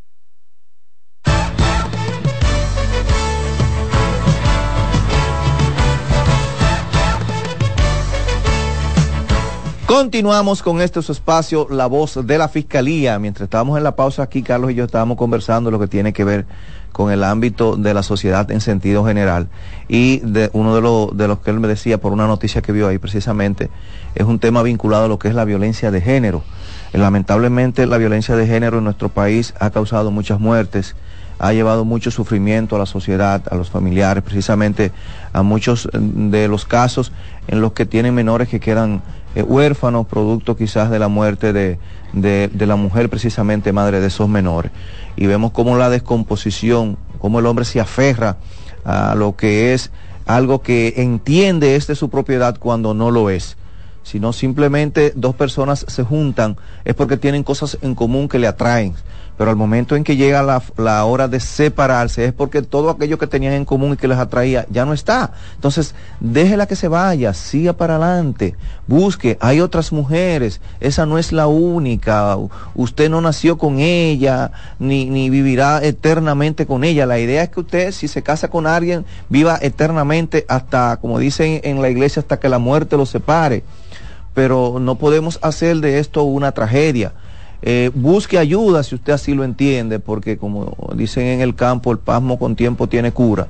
Continuamos con este su espacio, La Voz de la Fiscalía. Mientras estábamos en la pausa aquí, Carlos y yo estábamos conversando lo que tiene que ver con el ámbito de la sociedad en sentido general. Y de uno de, los de los que él me decía por una noticia que vio ahí precisamente, es un tema vinculado a lo que es la violencia de género. Eh, Lamentablemente la violencia de género en nuestro país ha causado muchas muertes, ha llevado mucho sufrimiento a la sociedad, a los familiares, precisamente a muchos mm, de los casos en los que tienen menores que quedan eh, huérfanos, producto quizás de la muerte de, de- la mujer precisamente madre de esos menores. Y vemos cómo la descomposición, cómo el hombre se aferra a lo que es algo que entiende es de su propiedad cuando no lo es sino simplemente dos personas se juntan, es porque tienen cosas en común que le atraen. Pero al momento en que llega la, hora de separarse, es porque todo aquello que tenían en común y que les atraía ya no está. Entonces, déjela que se vaya, siga para adelante, busque, hay otras mujeres, esa no es la única, usted no nació con ella, ni, ni vivirá eternamente con ella. La idea es que usted, si se casa con alguien, viva eternamente hasta, como dicen en la iglesia, hasta que la muerte los separe pero no podemos hacer de esto una tragedia. Eh, busque ayuda si usted así lo entiende, porque como dicen en el campo, el pasmo con tiempo tiene cura.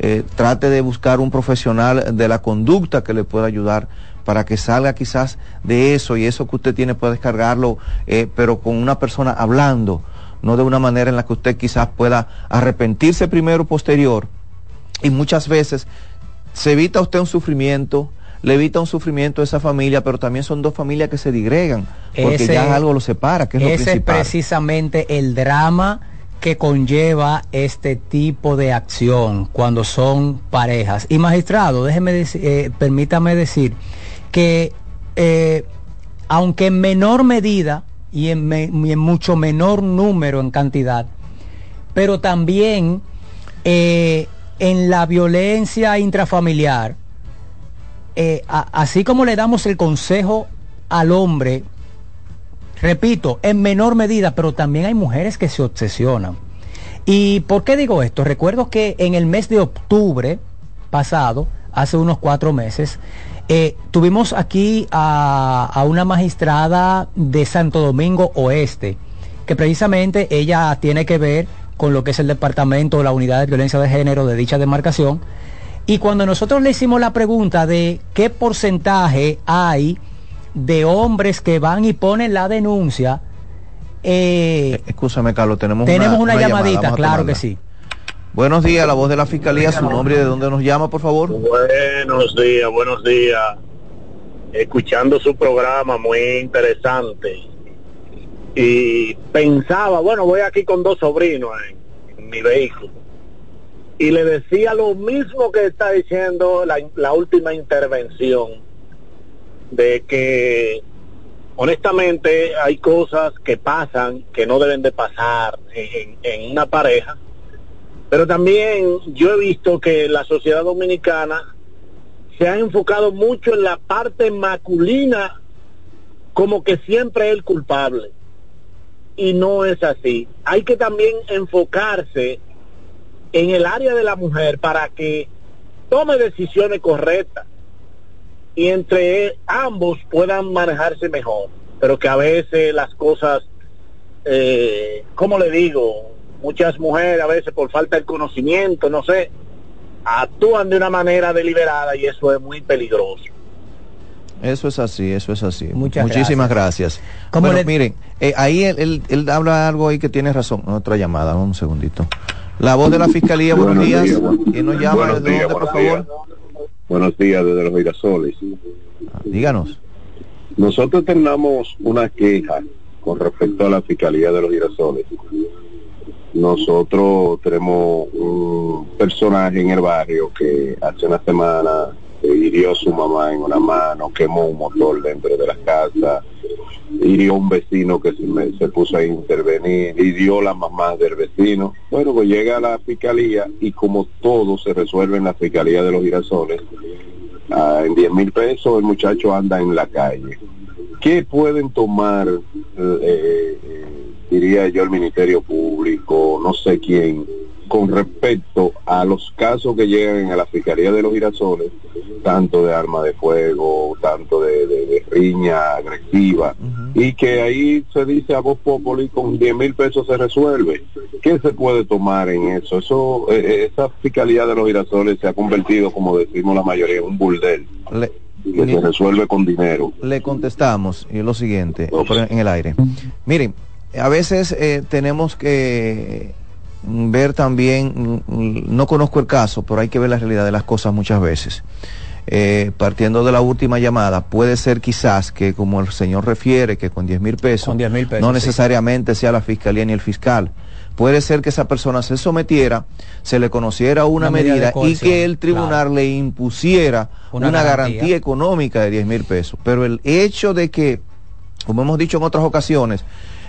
Eh, trate de buscar un profesional de la conducta que le pueda ayudar para que salga quizás de eso y eso que usted tiene pueda descargarlo, eh, pero con una persona hablando, no de una manera en la que usted quizás pueda arrepentirse primero, posterior, y muchas veces se evita usted un sufrimiento, le evita un sufrimiento a esa familia, pero también son dos familias que se digregan, porque Ese- ya algo lo separa, que es lo Ese es principal. precisamente el drama que conlleva este tipo de acción cuando son parejas. Y magistrado, déjeme deci- eh, permítame decir que eh, aunque en menor medida y en, me- y en mucho menor número en cantidad, pero también eh, en la violencia intrafamiliar, eh, así como le damos el consejo al hombre, repito, en menor medida, pero también hay mujeres que se obsesionan. ¿Y por qué digo esto? Recuerdo que en el mes de octubre pasado, hace unos cuatro meses, eh, tuvimos aquí a, a una magistrada de Santo Domingo Oeste, que precisamente ella tiene que ver con lo que es el departamento, la unidad de violencia de género de dicha demarcación. Y cuando nosotros le hicimos la pregunta de qué porcentaje hay de hombres que van y ponen la denuncia, eh, Escúchame, Carlos, tenemos, tenemos una, llamadita, claro que sí. Buenos días, la voz de la Fiscalía, su nombre y de dónde nos llama, por favor. Buenos días, buenos días. Escuchando su programa, muy interesante. Y pensaba, bueno, voy aquí con dos sobrinos en, en mi vehículo. Y le decía lo mismo que está diciendo la, la última intervención, de que honestamente hay cosas que pasan que no deben de pasar en, en una pareja pero también yo he visto que la sociedad dominicana se ha enfocado mucho en la parte masculina como que siempre es el culpable. Y no es así. Hay que también enfocarse en el área de la mujer para que tome decisiones correctas y entre ambos puedan manejarse mejor. Pero que a veces las cosas, eh, ¿cómo le digo? Muchas mujeres a veces por falta de conocimiento, no sé, actúan de una manera deliberada y eso es muy peligroso. Eso es así, eso es así. Muchas Muchísimas gracias. ¿Cómo Bueno, le- miren, eh, ahí él, él- él habla algo ahí que tiene razón. Otra llamada, un segundito. La voz de la Fiscalía, buenos, Buenos días. días, ¿Quién nos llama? buenos ¿Desde días, dónde, por favor? Buenos días desde los girasoles. Díganos. Nosotros tenemos una queja con respecto a la Fiscalía de los Girasoles. Nosotros tenemos un personaje en el barrio que hace una semana eh, hirió a su mamá en una mano, quemó un motor dentro de la casa, hirió un vecino que se, me- se puso a intervenir, hirió la mamá del vecino. Bueno, pues llega a la fiscalía y como todo se resuelve en la Fiscalía de los Girasoles, ah, en 10 mil pesos el muchacho anda en la calle. ¿Qué pueden tomar, eh, eh, diría yo, el Ministerio Público, no sé quién, con respecto a los casos que llegan a la Fiscalía de los Girasoles, tanto de arma de fuego, tanto de, de- de riña agresiva, y que ahí se dice a voz populi con 10 mil pesos se resuelve. ¿Qué se puede tomar en eso? Eso, eh, eh, esa Fiscalía de los Girasoles se ha convertido, como decimos la mayoría, en un burdel Le, que se resuelve con dinero. le contestamos y lo siguiente, en el aire. Miren, a veces eh, tenemos que mm, ver también, mm, no conozco el caso, pero hay que ver la realidad de las cosas muchas veces. Eh, partiendo de la última llamada, puede ser quizás que como el señor refiere, que con 10 mil pesos, Con 10 mil pesos, no sí. necesariamente sea la fiscalía ni el fiscal. Puede ser que esa persona se sometiera, se le conociera una, Una medida y que el tribunal le impusiera Una una, garantía. garantía. económica de 10 mil pesos. Pero el hecho de que, como hemos dicho en otras ocasiones,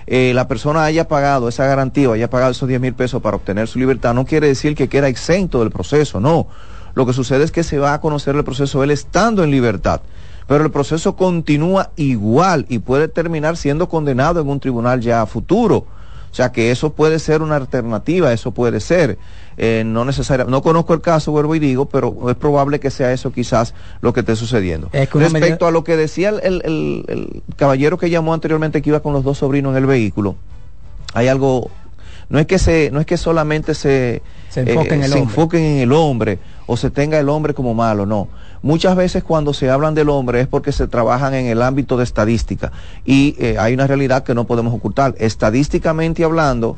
eh, la persona haya pagado esa garantía o haya pagado esos 10 mil pesos para obtener su libertad, no quiere decir que queda exento del proceso, no. Lo que sucede es que se va a conocer el proceso él estando en libertad. Pero el proceso continúa igual y puede terminar siendo condenado en un tribunal ya a futuro. O sea que eso puede ser una alternativa, eso puede ser. Eh, no necesaria, no conozco el caso, vuelvo y digo, pero es probable que sea eso quizás lo que esté sucediendo. Es que una Respecto medida- a lo que decía el, el- el- el caballero que llamó anteriormente que iba con los dos sobrinos en el vehículo, hay algo, no es que se, no es que solamente se, eh, Se en el se enfoquen en el hombre o se tenga el hombre como malo, no. Muchas veces cuando se hablan del hombre es porque se trabajan en el ámbito de estadística y eh, hay una realidad que no podemos ocultar. Estadísticamente hablando,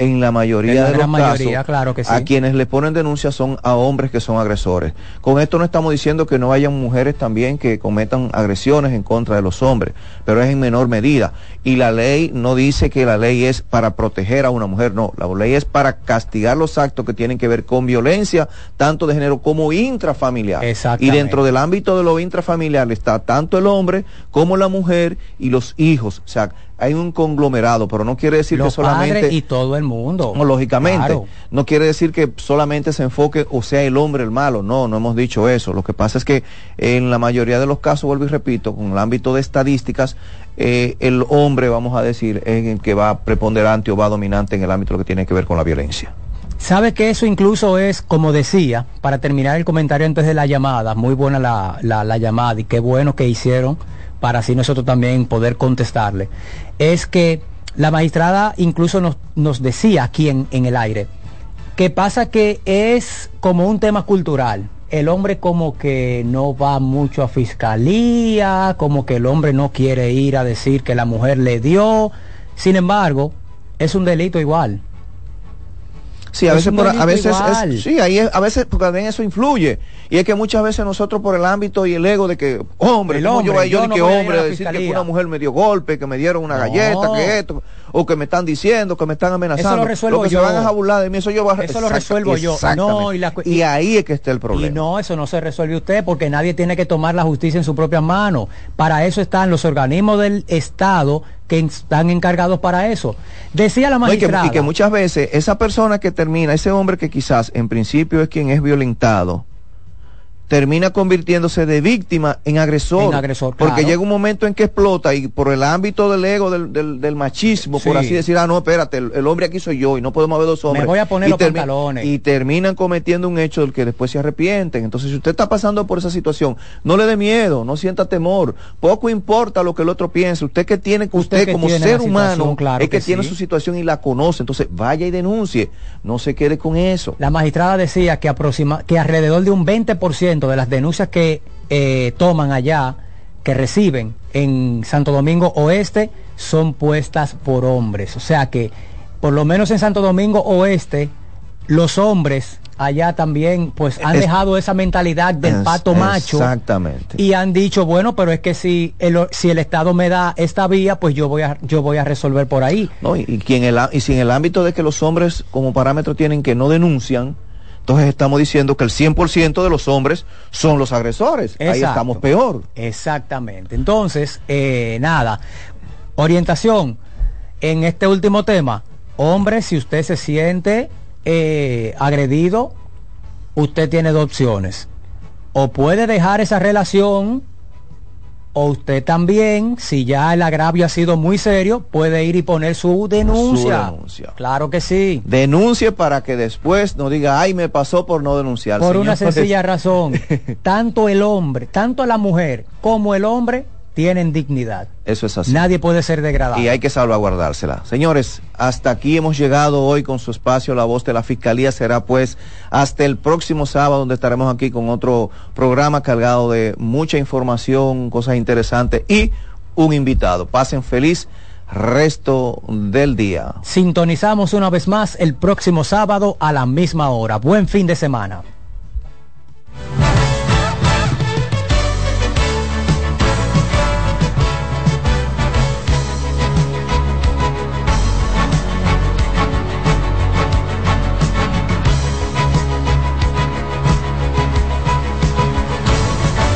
en la mayoría En la de los gran mayoría, casos, claro que sí. a quienes le ponen denuncias son a hombres que son agresores. Con esto no estamos diciendo que no hayan mujeres también que cometan agresiones en contra de los hombres, pero es en menor medida. Y la ley no dice que la ley es para proteger a una mujer, no, la ley es para castigar los actos que tienen que ver con violencia, tanto de género como intrafamiliar. Y dentro del ámbito de lo intrafamiliar está tanto el hombre como la mujer y los hijos. O sea, hay un conglomerado, pero no quiere decir Los que solamente... y todo el mundo. No, lógicamente. Claro. No quiere decir que solamente se enfoque o sea el hombre el malo. No, no hemos dicho eso. Lo que pasa es que en la mayoría de los casos, vuelvo y repito, con el ámbito de estadísticas, eh, el hombre, vamos a decir, es el que va preponderante o va dominante en el ámbito que tiene que ver con la violencia. ¿Sabe que eso incluso es, como decía, para terminar el comentario antes de la llamada, muy buena la, la- la llamada y qué bueno que hicieron para así nosotros también poder contestarle, es que la magistrada incluso nos, nos decía aquí en, en el aire, que pasa que es como un tema cultural. El hombre como que no va mucho a fiscalía, como que el hombre no quiere ir a decir que la mujer le dio. Sin embargo, es un delito igual. Sí, a Es veces, por- a veces, es- sí, ahí es- a veces, porque también eso influye. Y es que muchas veces nosotros por el ámbito y el ego de que, hombre, El ¿cómo hombre, yo yo yo no que a a hombre, decir que una mujer me dio golpe, que me dieron una No. galleta, que esto, o que me están diciendo, que me están amenazando. Eso lo resuelvo que yo. se van a burlar de mí, eso yo voy a- Eso lo resuelvo yo. No, y la cu- y ahí es que está el problema. Y no, eso no se resuelve usted porque nadie tiene que tomar la justicia en sus propias manos. Para eso están los organismos del Estado que están encargados para eso. Decía la No, y, que, magistrada. y que muchas veces esa persona que termina, ese hombre que quizás en principio es quien es violentado, termina convirtiéndose de víctima en agresor. En agresor, Porque claro. llega un momento en que explota y por el ámbito del ego, del, del- del machismo, por Sí. así decir, ah, no, espérate, el, el hombre aquí soy yo y no podemos haber dos hombres. voy a poner y los pantalones. Y terminan cometiendo un hecho del que después se arrepienten. Entonces, si usted está pasando por esa situación, no le dé miedo, no sienta temor. Poco importa lo que el otro piense. Usted que tiene, usted, que como tiene ser humano, claro es que, que tiene sí. su situación y la conoce. Entonces, vaya y denuncie. No se quede con eso. La magistrada decía que, aproxima, que alrededor de un 20% de las denuncias que eh, toman allá, que reciben en Santo Domingo Oeste, son puestas por hombres. O sea que, por lo menos en Santo Domingo Oeste, los hombres allá también pues han Es- dejado esa mentalidad del Es- pato macho Exactamente. y han dicho bueno pero es que si el, si el estado me da esta vía pues yo voy a yo voy a resolver por ahí ¿no? Y, y, quien el, y si en el ámbito de que los hombres como parámetro tienen que no denuncian, entonces estamos diciendo que el 100% de los hombres son los agresores. Ahí estamos peor. Exactamente. Entonces, eh, nada, orientación en este último tema. Hombre, si usted se siente eh, agredido, usted tiene dos opciones. O puede dejar esa relación, o usted también, si ya el agravio ha sido muy serio, puede ir y poner su denuncia. Su denuncia. Claro que sí. Denuncie para que después no diga, ay, me pasó por no denunciar. Por una sencilla razón, tanto el hombre, tanto la mujer como el hombre tienen dignidad. Eso es así. Nadie puede ser degradado. Y hay que salvaguardársela. Señores, hasta aquí hemos llegado hoy con su espacio La Voz de la Fiscalía. Será pues hasta el próximo sábado donde estaremos aquí con otro programa cargado de mucha información, cosas interesantes y un invitado. Pasen feliz resto del día. Sintonizamos una vez más el próximo sábado a la misma hora. Buen fin de semana.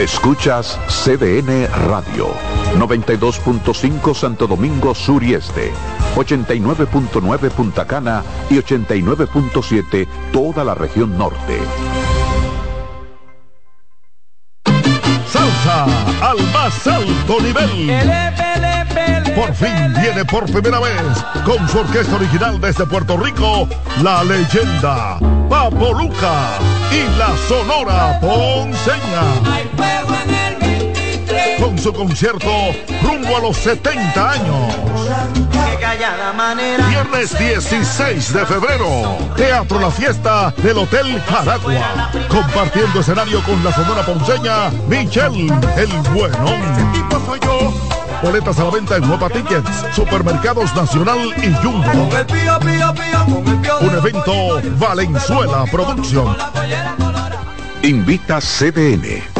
Escuchas CDN Radio, 92.5 Santo Domingo Sur y Este, 89.9 Punta Cana y 89.7 toda la región norte. Salsa al más alto nivel. Por fin viene por primera vez con su orquesta original desde Puerto Rico, la leyenda Papo Luca y la Sonora Ponceña. Con su concierto rumbo a los 70 años. Viernes 16 de febrero, Teatro La Fiesta del Hotel Jaragua. Compartiendo escenario con la Sonora Ponceña, Michelle El Buenón. Boletas a la venta en Nueva Tickets, Supermercados Nacional y Jumbo. Un evento Valenzuela Producción. Invita CDN.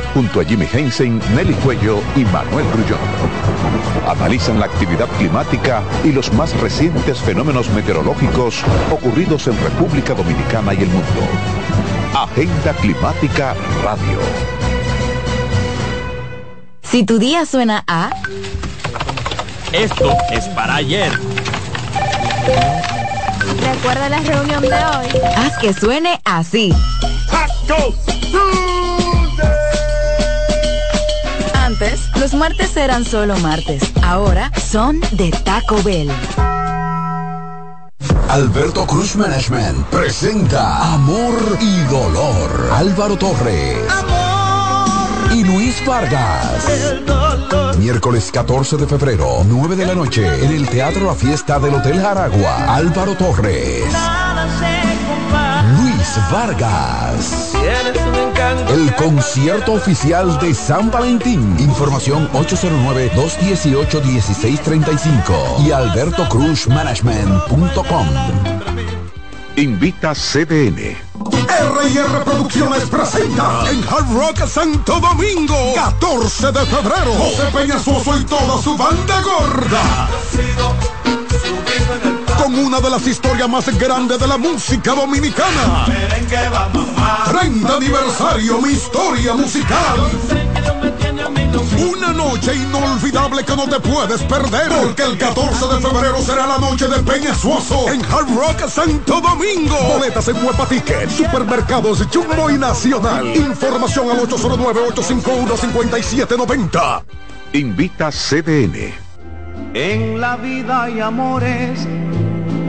Junto a Jimmy Hensen, Nelly Cuello y Manuel Grullón. Analizan la actividad climática y los más recientes fenómenos meteorológicos ocurridos en República Dominicana y el mundo. Agenda Climática Radio. Si tu día suena a... Esto es para ayer. Recuerda la reunión de hoy. Haz que suene así. Antes, los martes eran solo martes. Ahora son de Taco Bell. Alberto Cruz Management presenta Amor y Dolor. Álvaro Torres. Y Luis Vargas. Miércoles 14 de febrero, 9 de la noche, en el Teatro La Fiesta del Hotel Jaragua. Álvaro Torres. Luis Vargas. El concierto oficial de San Valentín. Información 809-218-1635 y albertocruzmanagement.com. Invita CDN. R&R Producciones presenta en Hard Rock Santo Domingo 14 de febrero José Peñasoso y toda su banda gorda con una de las historias más grandes de la música dominicana 30 aniversario mi historia musical una noche inolvidable que no te puedes perder porque el 14 de febrero será la noche de Peña Suoso en Hard Rock Santo Domingo. Boletas en Huepa Ticket, Supermercados Jumbo y Nacional. Información al 809-851-5790. Invita CDN. En la vida hay amores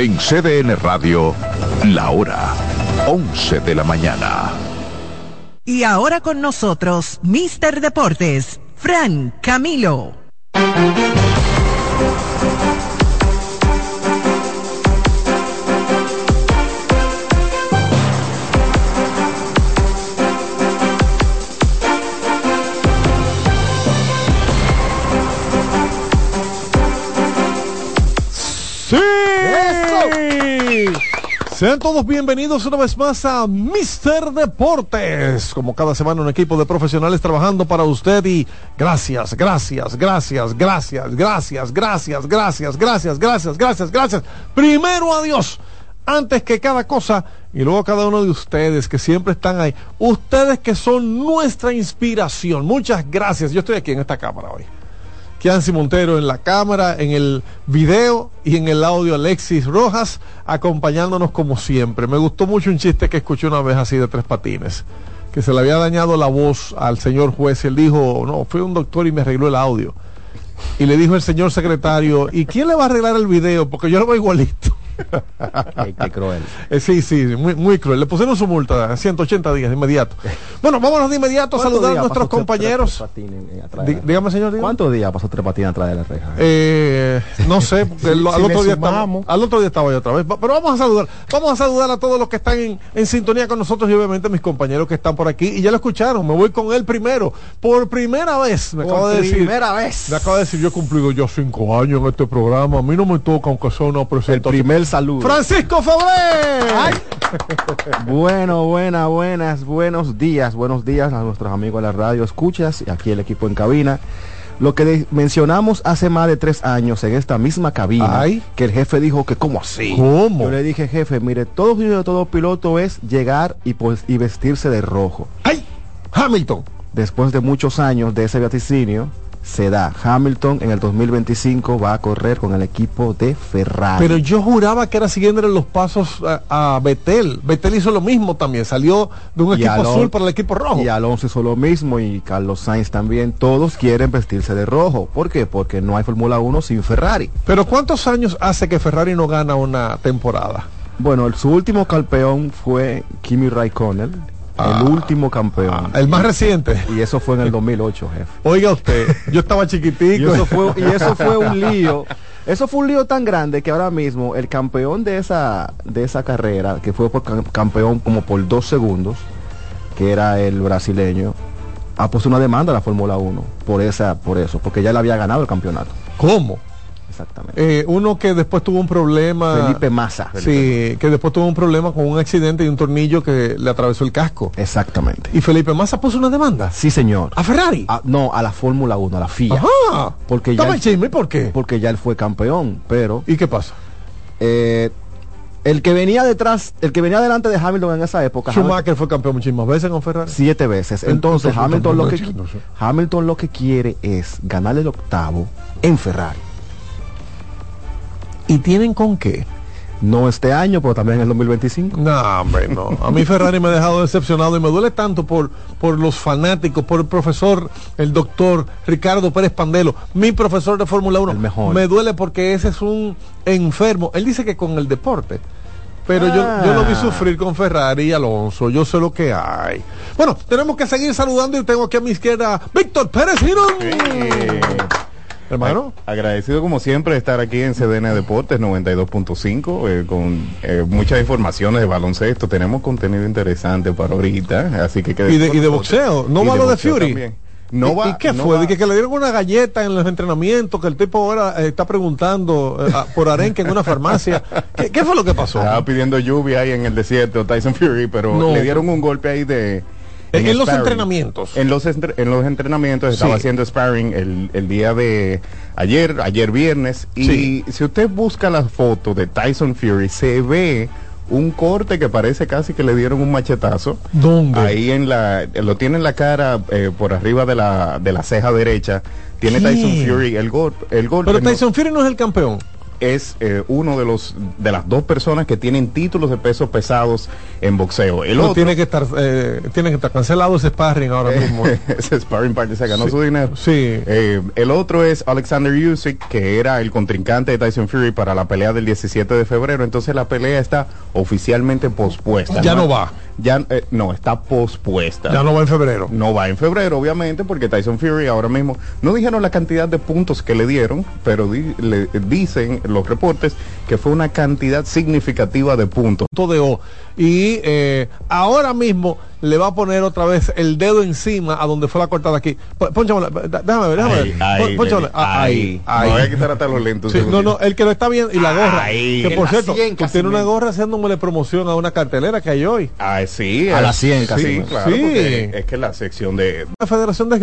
En CDN Radio, la hora 11 de la mañana. Y ahora con nosotros, Mister Deportes, Fran Camilo. Sean todos bienvenidos una vez más a Mister Deportes. Como cada semana un equipo de profesionales trabajando para usted y gracias, gracias, gracias, gracias, gracias, gracias, gracias, gracias, gracias, gracias, gracias. Primero a Dios, antes que cada cosa y luego a cada uno de ustedes que siempre están ahí. Ustedes que son nuestra inspiración. Muchas gracias. Yo estoy aquí en esta cámara hoy. Kianci Montero en la cámara, en el video y en el audio Alexis Rojas, acompañándonos como siempre. Me gustó mucho un chiste que escuché una vez así de tres patines, que se le había dañado la voz al señor juez y él dijo, no, fue un doctor y me arregló el audio. Y le dijo el señor secretario, ¿y quién le va a arreglar el video? Porque yo lo veo igualito. qué cruel. Eh, sí, sí, muy, muy cruel. Le pusieron su multa, 180 días de inmediato. Bueno, vámonos de inmediato a saludar a nuestros compañeros. Dí- Dígame, señor. dígame. ¿Cuántos días pasó tres patines atrás de la reja? Eh, no sé, el- Si- al, si otro día estaba, al otro día estaba yo otra vez. Pero vamos a saludar, vamos a saludar a todos los que están en, en sintonía con nosotros y obviamente mis compañeros que están por aquí. Y ya lo escucharon, me voy con él primero. Por primera vez, me Por acaba de decir. primera vez. Me acaba de decir, yo he cumplido ya cinco años en este programa. A mí no me toca, aunque sea una presentación. El primer saludo. Francisco Fabré. Bueno, buenas, buenas, buenos días, buenos días a nuestros amigos de la radio escuchas y aquí el equipo en cabina. Lo que mencionamos hace más de tres años en esta misma cabina, Ay. que el jefe dijo que ¿cómo así? ¿Cómo? Yo le dije, jefe, mire, todo de todo piloto es llegar y, pues, y vestirse de rojo. ¡Ay! Hamilton. Después de muchos años de ese vaticinio, se da. Hamilton en el 2025 va a correr con el equipo de Ferrari. Pero yo juraba que era siguiendo los pasos a, a Betel. Betel hizo lo mismo también. Salió de un Y equipo Alon- azul para el equipo rojo. Y Alonso hizo lo mismo y Carlos Sainz también. Todos quieren vestirse de rojo. ¿Por qué? Porque no hay Fórmula 1 sin Ferrari. Pero ¿cuántos años hace que Ferrari no gana una temporada? Bueno, el- su último campeón fue Kimi Raikkonen. El último campeón. Ah, el más reciente. Y eso fue en el 2008, jefe. Oiga usted, yo estaba Y chiquitico. eso fue, y eso fue un lío. Eso fue un lío tan grande que ahora mismo el campeón de esa, de esa carrera, que fue por cam- campeón como por dos segundos, que era el brasileño, ha puesto una demanda a la Fórmula 1 por esa, por eso, porque ya le había ganado el campeonato. ¿Cómo? Exactamente. Eh, uno que después tuvo un problema. Felipe Massa. Sí, que después tuvo un problema con un accidente y un tornillo que le atravesó el casco. Exactamente. Y Felipe Massa puso una demanda. Sí, señor. ¿A Ferrari? Ah, no, a la Fórmula 1, a la FIA. Ajá. Porque ya el chisme, ¿por qué? Porque ya él fue campeón, pero ¿Y qué pasa? eh, el que venía detrás, el que venía delante de Hamilton en esa época, Hamilton- Schumacher fue campeón muchísimas veces con Ferrari. siete veces. Entonces, Entonces, Hamilton lo que. Hamilton lo que quiere es ganar el octavo en Ferrari. ¿Y tienen con qué? No este año, pero también en el 2025. No, hombre, no. A mí Ferrari me ha dejado decepcionado y me duele tanto por, por los fanáticos, por el profesor, el doctor Ricardo Pérez Pandelo, mi profesor de Fórmula 1. El mejor. Me duele porque ese es un enfermo. Él dice que con el deporte. Pero yo, Ah. yo lo vi sufrir con Ferrari y Alonso. Yo sé lo que hay. Bueno, tenemos que seguir saludando y tengo aquí a mi izquierda Víctor Pérez Girón. Hermano. Ag- Agradecido como siempre de estar aquí en CDN Deportes 92.5 eh, con eh, muchas informaciones de baloncesto. Tenemos contenido interesante para ahorita, así que Y de, y de boxeo. No va lo de Fury. también. No ¿Y, va, ¿Y qué no fue? va. De que, que le dieron una galleta en los entrenamientos, que el tipo ahora eh, está preguntando eh, a- por arenque en una farmacia. ¿Qué, qué fue lo que pasó? Estaba pidiendo lluvia ahí en el desierto Tyson Fury, pero No. le dieron un golpe ahí de... En- en los entrenamientos. En los, entre- en los entrenamientos estaba Sí. haciendo sparring el, el día de ayer, ayer viernes. Y Sí. si usted busca la foto de Tyson Fury, se ve un corte que parece casi que le dieron un machetazo. ¿Dónde? Ahí en la, lo tiene en la cara, eh, por arriba de la, de la ceja derecha. Tiene. Tyson Fury el golpe. El golpe Pero no- Tyson Fury no es el campeón. Es eh, uno de los de las dos personas que tienen títulos de pesos pesados en boxeo. El No, otro tiene que estar eh, tiene que estar cancelado ese sparring ahora mismo. ese sparring partner se ganó Sí. su dinero. Sí. Eh, el otro es Alexander Usyk, que era el contrincante de Tyson Fury para la pelea del 17 de febrero. Entonces la pelea está oficialmente pospuesta. Ya no va. Ya eh, no está pospuesta. Ya no va en febrero. No va en febrero, obviamente, porque Tyson Fury ahora mismo no dijeron la cantidad de puntos que le dieron, pero di- le- dicen los reportes que fue una cantidad significativa de puntos. punto de O. Y eh, ahora mismo le va a poner otra vez el dedo encima a donde fue la cortada aquí. Pónchamela, déjame ver, déjame ver. Pónchamela. Ah, ahí, ay. ahí. Me voy a quitar hasta los. Sí, un no, no, el que lo está viendo y la gorra. Ay. que por cierto, 100 tú casi tienes una gorra haciéndole promoción a una cartelera que hay hoy. Ah, sí. A las 100 casi. Sí, claro, Sí. es que la sección de La Federación de